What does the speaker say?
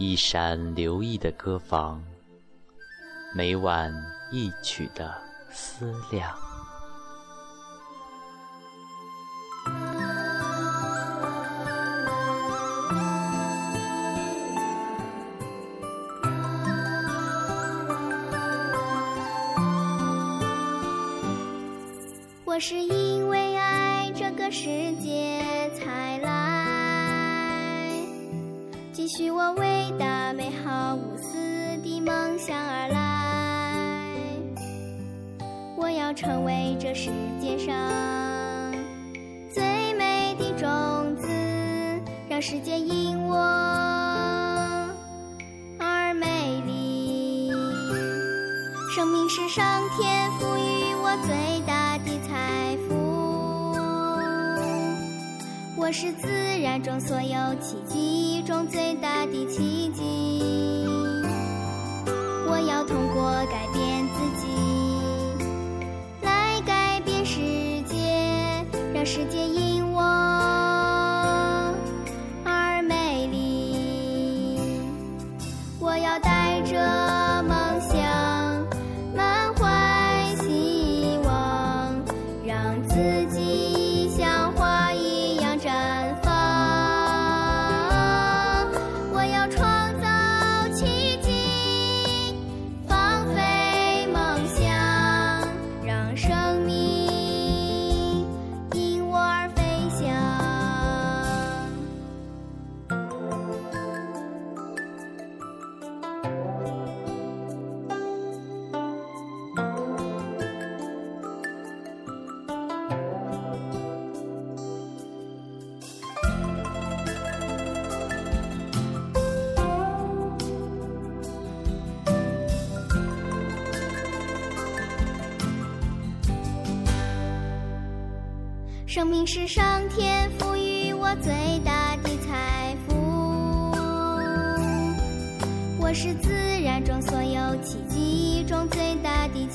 一山留意的歌房，每晚一曲的思量。我是因为爱这个世界才来，许我伟大美好无私的梦想而来。我要成为这世界上最美的种子，让世界因我而美丽。生命是上天赋予我最大的财富，我是自然中所有奇迹中最大的奇迹。生命是上天赋予我最大的财富，我是自然中所有奇迹中最大的。